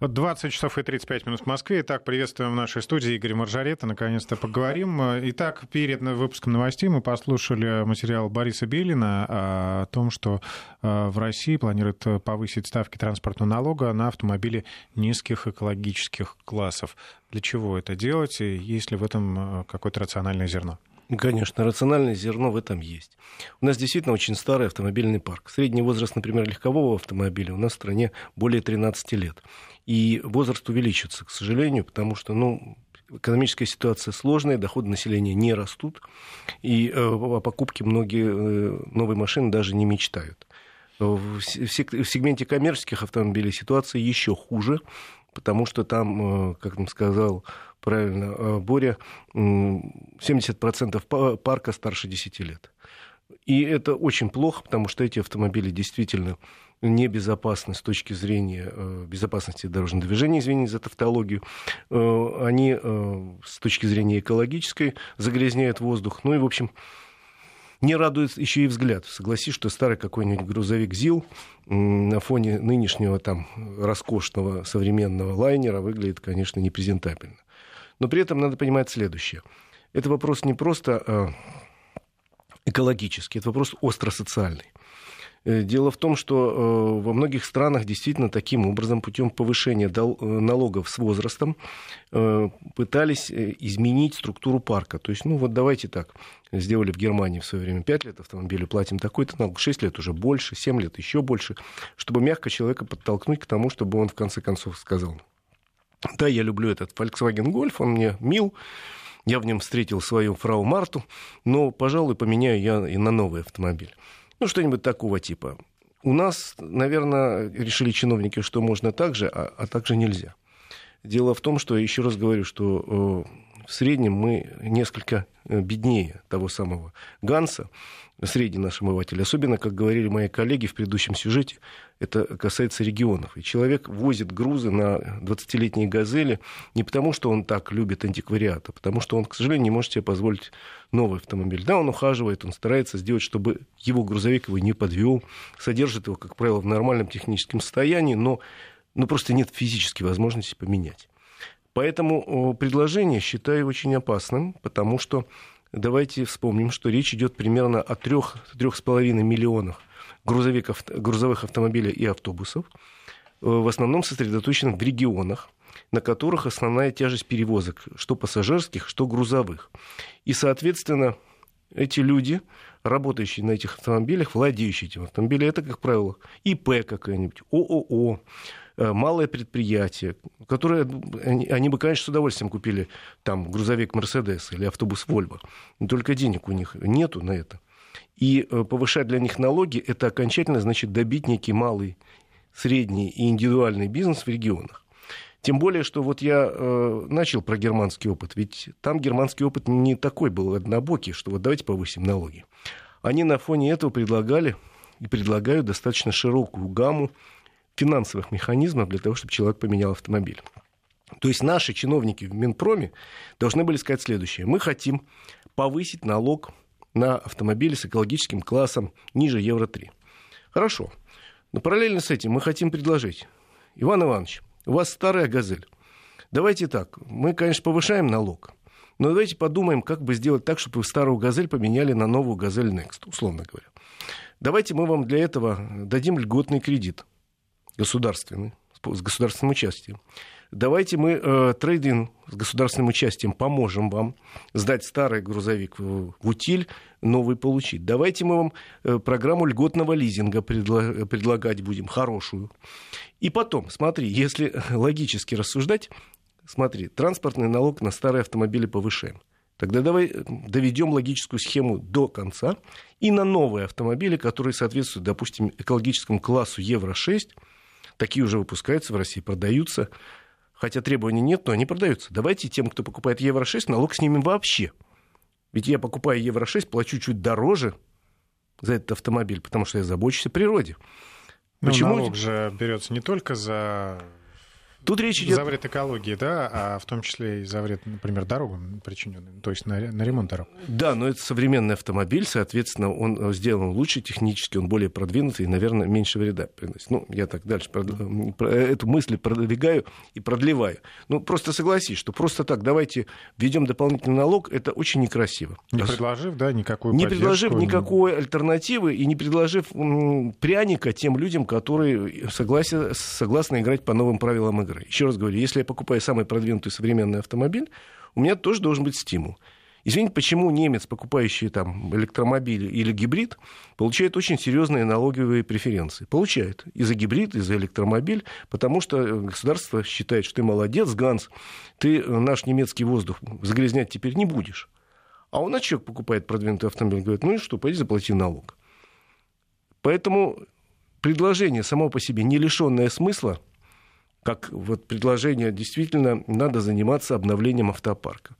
Вот 20 часов и 35 минут в Москве. Итак, приветствуем в нашей студии Игоря Маржарета. Наконец-то поговорим. Итак, перед выпуском новостей мы послушали материал Бориса Белина о том, что э, в России планируют повысить ставки транспортного налога на автомобили низких экологических классов. Для чего это делать? И есть ли в этом э, какое-то рациональное зерно? Конечно, рациональное зерно в этом есть. У нас действительно очень старый автомобильный парк. Средний возраст, например, легкового автомобиля у нас в стране более 13 лет. И возраст увеличится, к сожалению, потому что, ну, экономическая ситуация сложная, доходы населения не растут, и э, о покупке многие э, новые машины даже не мечтают. В сегменте коммерческих автомобилей ситуация еще хуже, потому что там, э, как нам сказал правильно Боря, 70% парка старше 10 лет. И это очень плохо, потому что эти автомобили действительно небезопасны с точки зрения э, безопасности дорожного движения, извините за тавтологию. Э, они э, с точки зрения экологической загрязняют воздух. Ну и, в общем, не радует еще и взгляд. Согласись, что старый какой-нибудь грузовик ЗИЛ на фоне нынешнего там роскошного современного лайнера выглядит, конечно, непрезентабельно. Но при этом надо понимать следующее. Это вопрос не просто экологический, это вопрос остро-социальный. Э, дело в том, что э, во многих странах действительно таким образом, путем повышения э, налогов с возрастом, пытались изменить структуру парка. То есть, ну вот давайте так, сделали в Германии в свое время 5 лет автомобилю, платим такой-то налог, 6 лет уже больше, 7 лет еще больше, чтобы мягко человека подтолкнуть к тому, чтобы он в конце концов сказал, да, я люблю этот Volkswagen Golf, он мне мил, я в нем встретил свою фрау Марту, но, пожалуй, поменяю я и на новый автомобиль. Ну, что-нибудь такого типа. У нас, наверное, решили чиновники, что можно так же, а, а так же нельзя. Дело в том, что, еще раз говорю, что э, в среднем мы несколько э, беднее того самого Ганса, средний наш омыватель. Особенно, как говорили мои коллеги в предыдущем сюжете, это касается регионов. И человек возит грузы на 20-летние «Газели» не потому, что он так любит антиквариат, а потому что он, к сожалению, не может себе позволить новый автомобиль. Да, он ухаживает, он старается сделать, чтобы его грузовик его не подвел, содержит его, как правило, в нормальном техническом состоянии, но ну, просто нет физической возможности поменять. Поэтому предложение считаю очень опасным, потому что давайте вспомним, что речь идет примерно о 3-3,5 миллионах грузовиков, грузовых автомобилей и автобусов, э, в основном сосредоточенных в регионах, на которых основная тяжесть перевозок, что пассажирских, что грузовых. И, соответственно, эти люди, работающие на этих автомобилях, владеющие этим автомобилем, это, как правило, ИП какая-нибудь, ООО, малое предприятие, которое, они, они бы, конечно, с удовольствием купили там грузовик Мерседес или автобус Вольво, но только денег у них нету на это. И э, повышать для них налоги, это окончательно значит добить некий малый, средний и индивидуальный бизнес в регионах. Тем более, что вот я э, начал про германский опыт, ведь там германский опыт не такой был однобокий, что вот давайте повысим налоги. Они на фоне этого предлагали и предлагают достаточно широкую гамму финансовых механизмов для того, чтобы человек поменял автомобиль. То есть наши чиновники в Минпроме должны были сказать следующее. Мы хотим повысить налог на автомобили с экологическим классом ниже Евро-3. Хорошо. Но параллельно с этим мы хотим предложить. Иван Иванович, у вас старая «Газель». Давайте так, мы, конечно, повышаем налог, но давайте подумаем, как бы сделать так, чтобы вы старую «Газель» поменяли на новую «Газель Next», условно говоря. Давайте мы вам для этого дадим льготный кредит государственный, с государственным участием. Давайте мы э, трейдинг с государственным участием поможем вам сдать старый грузовик в, в утиль, новый получить. Давайте мы вам э, программу льготного лизинга предла- предлагать будем, хорошую. И потом, смотри, если логически рассуждать, смотри, транспортный налог на старые автомобили повышаем. Тогда давай э, доведем логическую схему до конца и на новые автомобили, которые соответствуют, допустим, экологическому классу Евро-6, Такие уже выпускаются в России, продаются. Хотя требований нет, но они продаются. Давайте тем, кто покупает Евро-6, налог снимем вообще. Ведь я покупаю Евро-6, плачу чуть дороже за этот автомобиль, потому что я забочусь о природе. Ну, Почему? налог же берется не только за Тут речь идет... За вред экологии, да, а в том числе и за вред, например, дорогам причиненным, то есть на, на ремонт дорог. Да, но это современный автомобиль, соответственно, он сделан лучше технически, он более продвинутый и, наверное, меньше вреда приносит. Ну, я так дальше прод... эту мысль продвигаю и продлеваю. Ну, просто согласись, что просто так давайте введем дополнительный налог, это очень некрасиво. Не предложив, да, никакую Не предложив никакой альтернативы и не предложив пряника тем людям, которые согласен, согласны играть по новым правилам игры. Еще раз говорю, если я покупаю самый продвинутый современный автомобиль, у меня тоже должен быть стимул. Извините, почему немец, покупающий там электромобиль или гибрид, получает очень серьезные налоговые преференции? Получает и за гибрид, и за электромобиль, потому что государство считает, что ты молодец, Ганс, ты наш немецкий воздух загрязнять теперь не будешь. А у нас человек покупает продвинутый автомобиль, говорит, ну и что, пойди заплати налог. Поэтому предложение само по себе не лишенное смысла, как вот предложение, действительно надо заниматься обновлением автопарка.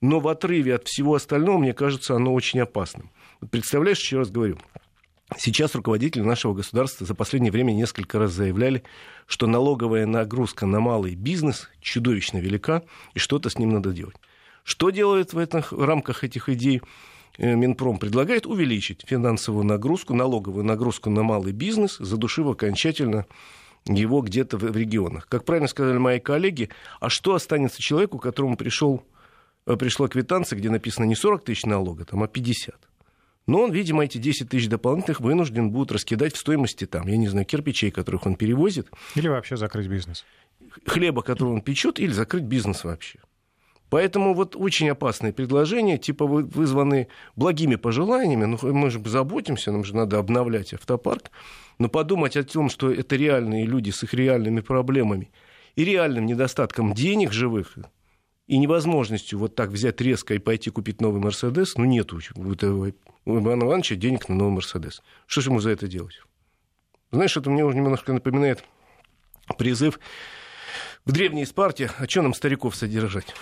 Но в отрыве от всего остального, мне кажется, оно очень опасным. Представляешь, еще раз говорю, Сейчас руководители нашего государства за последнее время несколько раз заявляли, что налоговая нагрузка на малый бизнес чудовищно велика, и что-то с ним надо делать. Что делает в, этих, в рамках этих идей э, Минпром? Предлагает увеличить финансовую нагрузку, налоговую нагрузку на малый бизнес, задушив окончательно его где-то в регионах. Как правильно сказали мои коллеги, а что останется человеку, которому пришел, э, пришла квитанция, где написано не 40 тысяч налога, там, а 50? Но он, видимо, эти 10 тысяч дополнительных вынужден будет раскидать в стоимости, там, я не знаю, кирпичей, которых он перевозит. Или вообще закрыть бизнес. Хлеба, который он печет, или закрыть бизнес вообще. Поэтому вот очень опасные предложения, типа вызваны благими пожеланиями, ну мы же заботимся, нам же надо обновлять автопарк, но подумать о том, что это реальные люди с их реальными проблемами и реальным недостатком денег живых, и невозможностью вот так взять резко и пойти купить новый Мерседес, ну, нету у Ивана Ивановича денег на новый Мерседес. Что же ему за это делать? Знаешь, это мне уже немножко напоминает призыв в древней Спарте, а что нам стариков содержать?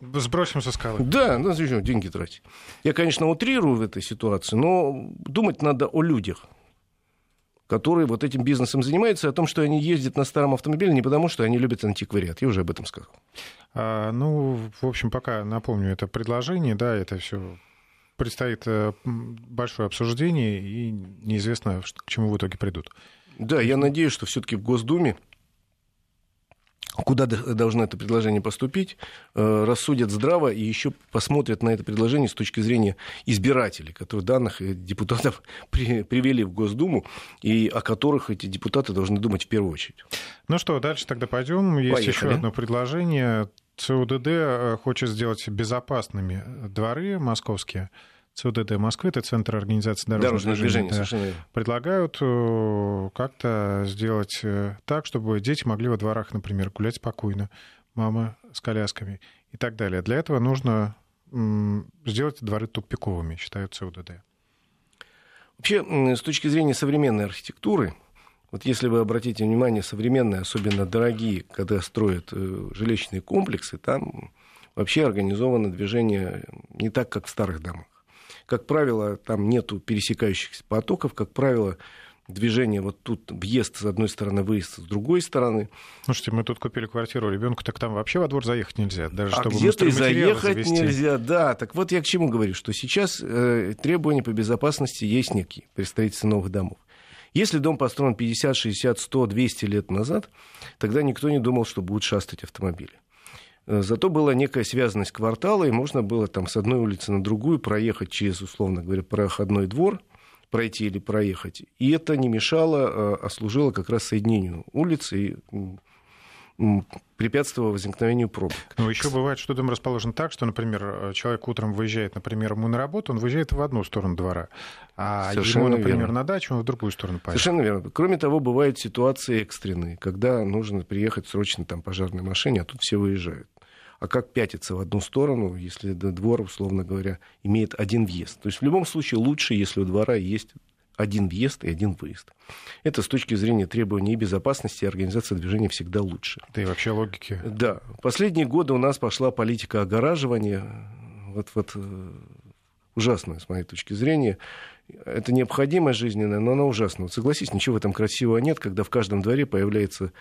Сбросим со скалы. Да, ну зачем деньги тратить? Я, конечно, утрирую в этой ситуации, но думать надо о людях, которые вот этим бизнесом занимаются, о том, что они ездят на старом автомобиле не потому, что они любят антиквариат. Я уже об этом сказал. А, ну, в общем, пока напомню, это предложение, да, это все предстоит э, большое обсуждение, и неизвестно, к чему в итоге придут. Да, я надеюсь, что все-таки в Госдуме куда должно это предложение поступить, э, рассудят здраво и еще посмотрят на это предложение с точки зрения избирателей, которые данных депутатов при, привели в Госдуму, и о которых эти депутаты должны думать в первую очередь. Ну что, дальше тогда пойдем. Есть Поехали. еще одно предложение. ЦУДД э, хочет сделать безопасными дворы московские. ЦУДД Москвы, это Центр организации дорожного, дорожного движения, движения да, предлагают э, как-то сделать э, так, чтобы дети могли во дворах, например, гулять спокойно, мама с колясками и так далее. Для этого нужно сделать дворы тупиковыми, считают ЦУДД. Вообще, с точки зрения современной архитектуры, вот если вы обратите внимание, современные, особенно дорогие, когда строят э, жилищные комплексы, там вообще организовано движение не так, как в старых домах. Как правило, там нету пересекающихся потоков, как правило, движение вот тут въезд с одной стороны, выезд с другой стороны. Слушайте, мы тут купили квартиру ребенку, так там вообще во двор заехать нельзя, даже а чтобы где-то и заехать завести. нельзя, да. Так вот я к чему говорю, что сейчас э, требования по безопасности есть некие при строительстве новых домов. Если дом построен 50, 60, 100, 200 лет назад, тогда никто не думал, что будут шастать автомобили. Э, зато была некая связанность квартала, и можно было там с одной улицы на другую проехать через, условно говоря, проходной двор, пройти или проехать. И это не мешало, э, а служило как раз соединению улицы и препятствовало возникновению пробок. Ну, еще бывает, что дом расположен так, что, например, э, человек утром выезжает, например, ему на работу, он выезжает в одну сторону двора, а Совершенно ему, например, верно. на дачу, он в другую сторону поедет. Совершенно верно. Кроме того, бывают ситуации экстренные, когда нужно приехать срочно там пожарной машине, а тут все выезжают а как пятиться в одну сторону, если двор, условно говоря, имеет один въезд. То есть в любом случае лучше, если у двора есть один въезд и один выезд. Это с точки зрения требований и безопасности и организации движения всегда лучше. Да и вообще логики. Да. Последние годы у нас пошла политика огораживания. Вот, вот э, ужасная, с моей точки зрения. Это необходимая жизненная, но она ужасная. Вот согласись, ничего в этом красивого нет, когда в каждом дворе появляется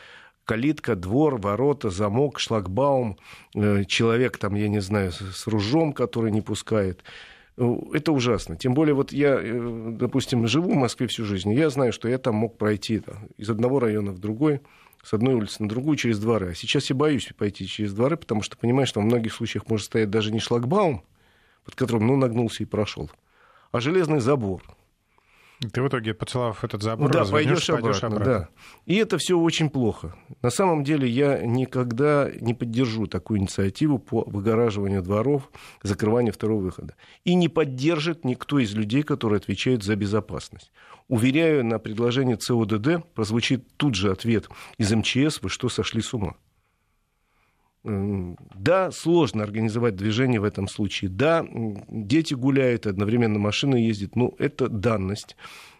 калитка, двор, ворота, замок, шлагбаум, э, человек там, я не знаю, с ружом, который не пускает. Это ужасно. Тем более, вот я, допустим, живу в Москве всю жизнь, я знаю, что я там мог пройти там, из одного района в другой, с одной улицы на другую через дворы. А сейчас я боюсь пойти через дворы, потому что понимаю, что в многих случаях может стоять даже не шлагбаум, под которым, ну, нагнулся и прошел, а железный забор. Ты в итоге, поцеловав этот забор, да, пойдешь обратно, обратно. Да. И это все очень плохо. На самом деле я никогда не поддержу такую инициативу по выгораживанию дворов, закрыванию второго выхода. И не поддержит никто из людей, которые отвечают за безопасность. Уверяю, на предложение ЦОДД прозвучит тут же ответ из МЧС, вы что, сошли с ума? Да, сложно организовать движение в этом случае. Да, дети гуляют, одновременно машины ездят. Ну, это данность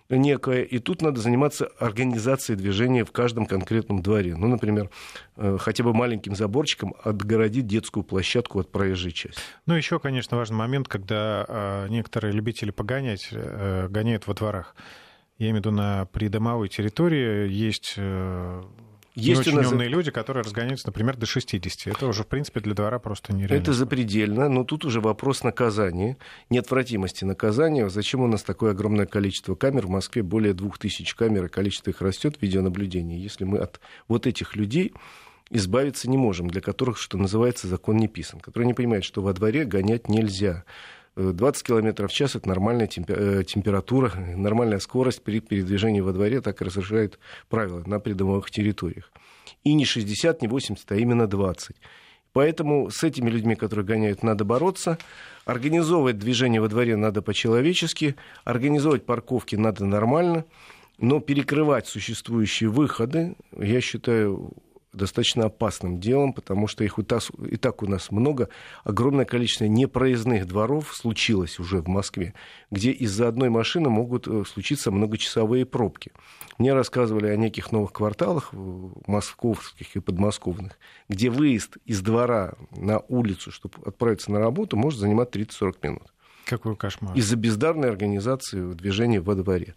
некая, и тут надо заниматься организацией движения в каждом конкретном дворе. Ну, например, э, хотя бы маленьким заборчиком отгородить детскую площадку от проезжей части. Ну, еще, конечно, важный момент, когда э, некоторые любители погонять э, гоняют во дворах. Я имею в виду на придомовой территории есть есть не очень нас... умные люди, которые разгоняются, например, до 60. Это уже, в принципе, для двора просто нереально. Это запредельно, но тут уже вопрос наказания, неотвратимости наказания. Зачем у нас такое огромное количество камер? В Москве более 2000 камер, и количество их растет, видеонаблюдение. Если мы от вот этих людей избавиться не можем, для которых, что называется, закон не писан, которые не понимают, что во дворе гонять нельзя. 20 км в час – это нормальная э, температура, нормальная скорость при передвижении во дворе, так и разрешают правила на придомовых территориях. И не 60, не 80, а именно 20. Поэтому с этими людьми, которые гоняют, надо бороться. Организовывать движение во дворе надо по-человечески, организовывать парковки надо нормально, но перекрывать существующие выходы, я считаю, достаточно опасным делом, потому что их и так у нас много. Огромное количество непроездных дворов случилось уже в Москве, где из-за одной машины могут э, случиться многочасовые пробки. Мне рассказывали о неких новых кварталах, московских и подмосковных, где выезд из двора на улицу, чтобы отправиться на работу, может занимать 30-40 минут. Какой кошмар. Из-за бездарной организации движения во дворе.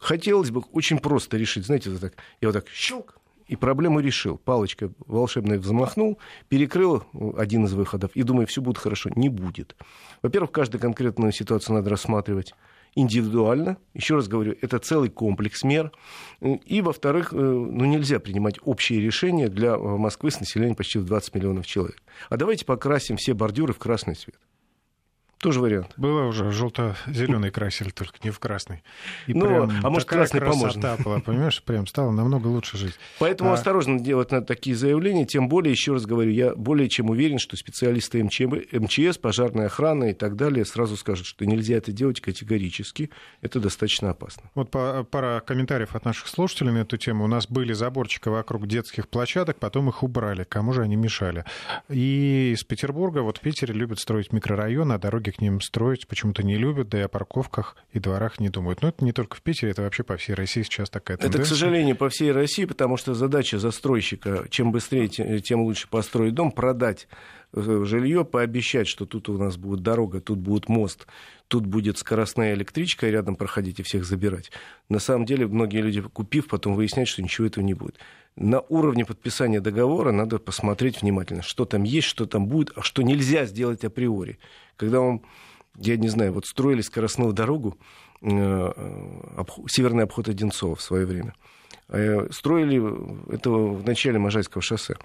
Хотелось бы очень просто решить, знаете, вот так, я вот так щелк, и проблему решил. Палочкой волшебной взмахнул, перекрыл один из выходов и думаю, все будет хорошо. Не будет. Во-первых, каждую конкретную ситуацию надо рассматривать индивидуально. Еще раз говорю, это целый комплекс мер. И, во-вторых, э, ну, нельзя принимать общие решения для э, Москвы с населением почти в 20 миллионов человек. А давайте покрасим все бордюры в красный цвет. Тоже вариант. Было уже желто-зеленый красили, только не в красный. И ну, прям а может, красный поможет. была, понимаешь, прям стало намного лучше жить. Поэтому а... осторожно делать на такие заявления, тем более, еще раз говорю, я более чем уверен, что специалисты МЧС, пожарная охрана и так далее сразу скажут, что нельзя это делать категорически, это достаточно опасно. Вот пара комментариев от наших слушателей на эту тему. У нас были заборчики вокруг детских площадок, потом их убрали. Кому же они мешали? И из Петербурга, вот в Питере любят строить микрорайоны, а дороги к ним строить почему-то не любят, да и о парковках и дворах не думают. Но это не только в Питере, это вообще по всей России сейчас такая тенденция. Это, к сожалению, по всей России, потому что задача застройщика, чем быстрее, тем лучше построить дом, продать жилье, пообещать, что тут у нас будет дорога, тут будет мост, тут будет скоростная электричка рядом проходить и всех забирать. На самом деле, многие люди, купив, потом выясняют, что ничего этого не будет. На уровне подписания договора надо посмотреть внимательно, что там есть, что там будет, а что нельзя сделать априори. Когда вам, я не знаю, вот строили скоростную дорогу, э, обход, северный обход Одинцова в свое время. Э, строили это в начале Можайского шоссе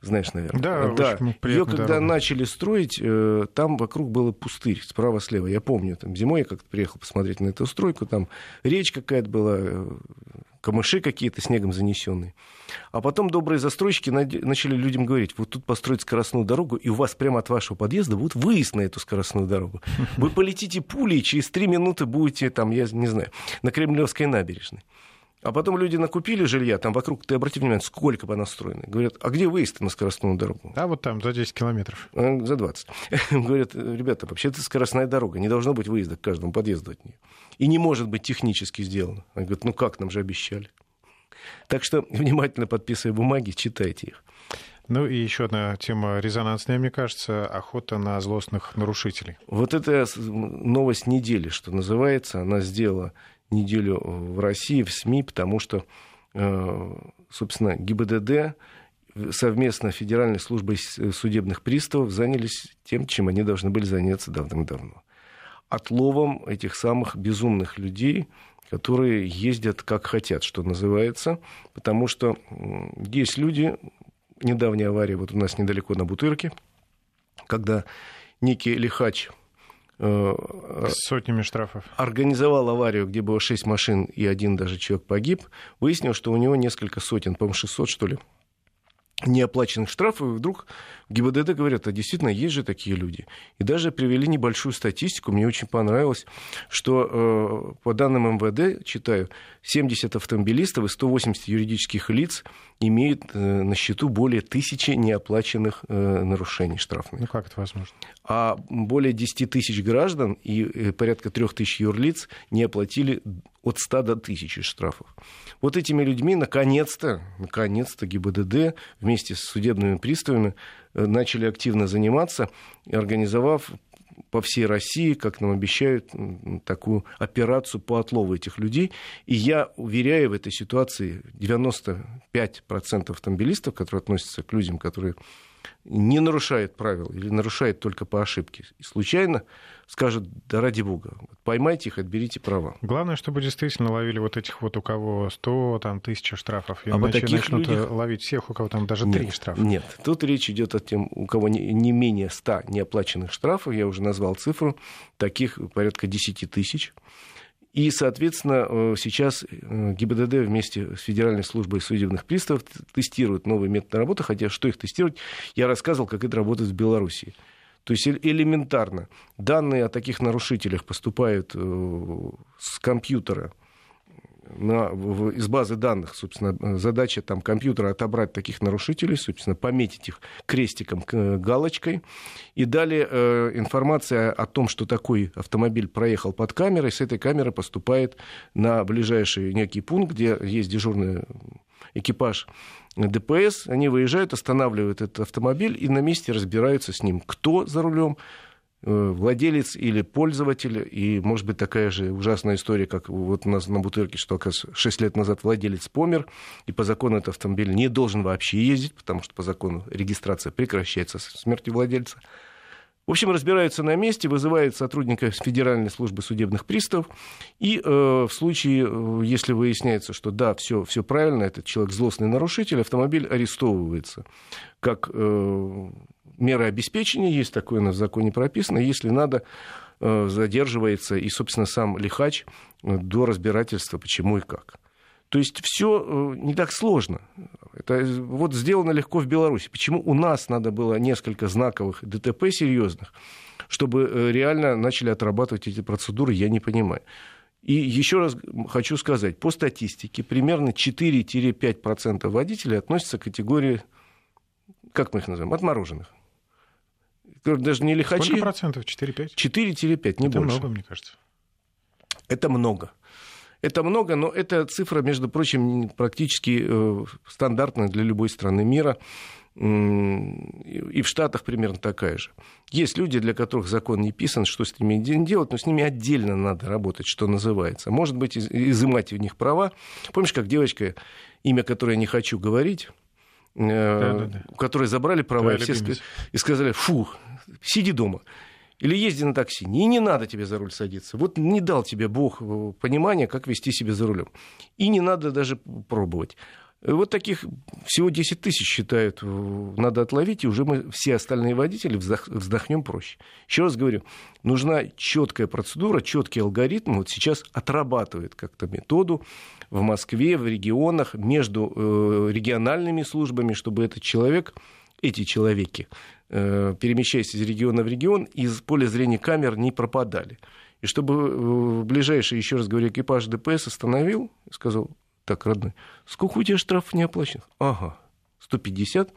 знаешь, наверное. Да, да. Ее когда дорога. начали строить, э, там вокруг был пустырь справа-слева. Я помню, там зимой я как-то приехал посмотреть на эту стройку, там речь какая-то была, камыши какие-то снегом занесенные. А потом добрые застройщики начали людям говорить, вот тут построить скоростную дорогу, и у вас прямо от вашего подъезда будет выезд на эту скоростную дорогу. Вы полетите пулей, через три минуты будете там, я не знаю, на Кремлевской набережной. А потом люди накупили жилья, там вокруг, ты обрати внимание, сколько бы построено. Говорят, а где выезд на скоростную дорогу? А вот там, за 10 километров. А, за 20. Говорят, ребята, вообще это скоростная дорога, не должно быть выезда к каждому подъезду от нее. И не может быть технически сделано. Они говорят, ну как, нам же обещали. Так что внимательно подписывая бумаги, читайте их. Ну и еще одна тема резонансная, мне кажется, охота на злостных нарушителей. Вот это новость недели, что называется. Она сделала неделю в России, в СМИ, потому что собственно, ГИБДД совместно Федеральной службой судебных приставов занялись тем, чем они должны были заняться давным-давно. Отловом этих самых безумных людей, которые ездят как хотят, что называется, потому что есть люди, недавняя авария вот у нас недалеко на Бутырке, когда некий лихач э, сотнями штрафов. Организовал аварию, где было 6 машин и один даже человек погиб. Выяснил, что у него несколько сотен, по-моему, 600, что ли, неоплаченных штрафов, и вдруг ГИБДД говорят, а действительно есть же такие люди. И даже привели небольшую статистику, мне очень понравилось, что э, по данным МВД, читаю, 70 автомобилистов и 180 юридических лиц имеют э, на счету более тысячи неоплаченных э, нарушений штрафных. Ну как это возможно? А более 10 тысяч граждан и порядка 3 тысяч юрлиц не оплатили от 100 до 1000 штрафов. Вот этими людьми наконец-то, наконец-то ГИБДД вместе с судебными приставами э, начали активно заниматься, организовав по всей России, как нам обещают, такую операцию по отлову этих людей. И я уверяю в этой ситуации 95% автомобилистов, которые относятся к людям, которые не нарушают правил или нарушают только по ошибке, и случайно скажут, да ради бога, поймайте их, отберите права. Главное, чтобы действительно ловили вот этих вот, у кого 100, там, тысяча штрафов, и а иначе таких начнут людях... ловить всех, у кого там даже три штрафа. Нет, тут речь идет о тем, у кого не, не менее 100 неоплаченных штрафов, я уже назвал цифру, таких порядка 10 тысяч. И, соответственно, э, сейчас э, ГИБДД вместе с Федеральной службой судебных приставов тестирует новые методы работы, хотя что их тестировать, я рассказывал, как это работает в Беларуси. То есть элементарно данные о таких нарушителях поступают э, с компьютера на, в, из базы данных, собственно, задача там компьютера отобрать таких нарушителей, собственно, пометить их крестиком, галочкой. И далее э, информация о том, что такой автомобиль проехал под камерой, с этой камеры поступает на ближайший некий пункт, где есть дежурный экипаж ДПС, они выезжают, останавливают этот автомобиль и на месте разбираются с ним, кто за рулем, э, владелец или пользователь, и, может быть, такая же ужасная история, как вот у нас на Бутырке, что, оказывается, 6 лет назад владелец помер, и по закону этот автомобиль не должен вообще ездить, потому что по закону регистрация прекращается со смертью владельца. В общем, разбираются на месте, вызывают сотрудника Федеральной службы судебных приставов, и э, в случае, э, если выясняется, что да, все, все правильно, этот человек злостный нарушитель, автомобиль арестовывается. Как э, мера обеспечения, есть такое у нас в законе прописано, если надо, э, задерживается и, собственно, сам лихач э, до разбирательства, почему и как. То есть все э, не так сложно. Это вот сделано легко в Беларуси. Почему у нас надо было несколько знаковых ДТП серьезных, чтобы реально начали отрабатывать эти процедуры, я не понимаю. И еще раз хочу сказать, по статистике примерно 4-5% водителей относятся к категории, как мы их называем, отмороженных. Даже не лихачи. Сколько процентов? 4-5? 4-5, не Это больше. много, мне кажется. Это много. Это много, но эта цифра, между прочим, практически э, стандартная для любой страны мира. И в Штатах примерно такая же. Есть люди, для которых закон не писан, что с ними делать, но с ними отдельно надо работать, что называется. Может быть, изымать у них права. Помнишь, как девочка, имя которой я не хочу говорить, да, да, да. у которой забрали права, и, все и сказали, фу, сиди дома. Или езди на такси. И не надо тебе за руль садиться. Вот не дал тебе Бог э, понимания, как вести себя за рулем. И не надо даже пробовать. Вот таких всего 10 тысяч считают, э, надо отловить, и уже мы все остальные водители вздохнем проще. Еще раз говорю, нужна четкая процедура, четкий алгоритм. Вот сейчас отрабатывает как-то методу в Москве, в регионах, между э, региональными службами, чтобы этот человек, эти человеки, Э, перемещаясь из региона в регион, из поля зрения камер не пропадали. И чтобы э, ближайший, еще раз говорю, экипаж ДПС остановил сказал, так, родной, сколько у тебя штрафов не оплаченных? Ага, 150.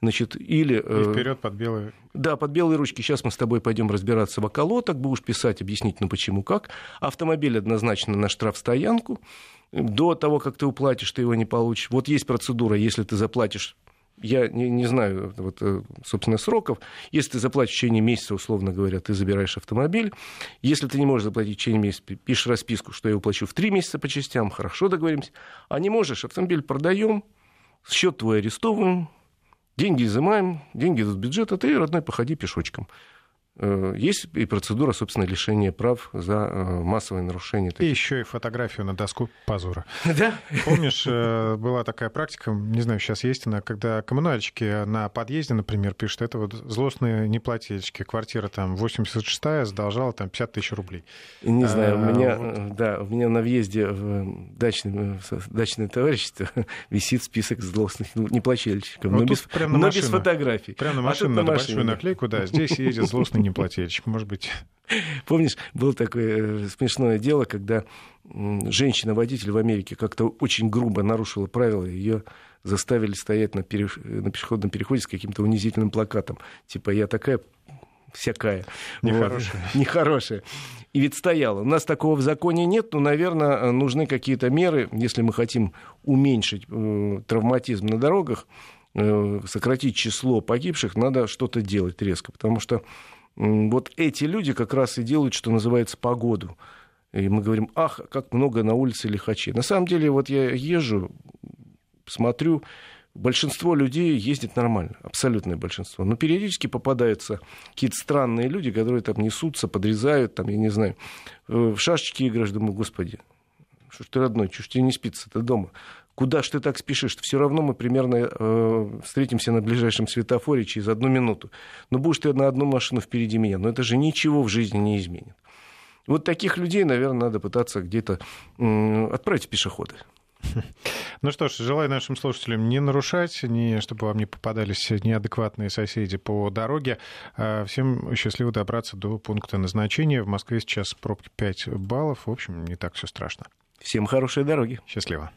Значит, или... Э, и вперед под белые... Да, под белые ручки. Сейчас мы с тобой пойдем разбираться в околоток, будешь писать, объяснить, ну почему, как. Автомобиль однозначно на штрафстоянку. До того, как ты уплатишь, ты его не получишь. Вот есть процедура, если ты заплатишь я не, не знаю, вот, э, собственно, сроков. Если ты заплатишь в течение месяца, условно говоря, ты забираешь автомобиль. Если ты не можешь заплатить в течение месяца, пишешь расписку, что я уплачу в три месяца по частям, хорошо договоримся. А не можешь, автомобиль продаем, счет твой арестовываем, деньги изымаем, деньги идут в бюджет, а ты, родной, походи пешочком. Э, есть и процедура, собственно, лишения прав за э, массовое нарушение. И еще и фотографию на доску позора. Да. Помнишь, э, была такая практика, не знаю, сейчас есть она, когда коммунальщики на подъезде, например, пишут, это вот злостные неплательщики, квартира там 86-я задолжала там 50 тысяч рублей. Не знаю, у меня, вот. да, у меня на въезде в дачное, в дачное товарищество висит список злостных неплательщиков, вот но, без, но без фотографий. Прямо на машину а надо большую наклейку, да, здесь едет злостный неплательщик, может быть. Помнишь, было такое э, смешное дело, когда женщина-водитель в Америке как-то очень грубо нарушила правила, ее заставили стоять на, переш... на пешеходном переходе с каким-то унизительным плакатом. Типа, я такая всякая. Нехорошая. Вот. Нехорошая. И ведь стояла. У нас такого в законе нет, но, наверное, нужны какие-то меры, если мы хотим уменьшить э, травматизм на дорогах, э, сократить число погибших, надо что-то делать резко. Потому что вот эти люди как раз и делают, что называется, погоду. И мы говорим, ах, как много на улице лихачей. На самом деле, вот я езжу, смотрю, большинство людей ездит нормально, абсолютное большинство. Но периодически попадаются какие-то странные люди, которые там несутся, подрезают, там, я не знаю, в шашечки играешь, думаю, господи, что ж ты родной, что ж тебе не спится-то дома? Куда ж ты так спешишь? Все равно мы примерно э, встретимся на ближайшем светофоре через одну минуту. Но будешь ты на одну машину впереди меня. Но это же ничего в жизни не изменит. Вот таких людей, наверное, надо пытаться где-то э, отправить в пешеходы. Ну что ж, желаю нашим слушателям не нарушать, не, чтобы вам не попадались неадекватные соседи по дороге. А всем счастливо добраться до пункта назначения. В Москве сейчас пробки 5 баллов. В общем, не так все страшно. Всем хорошей дороги. Счастливо.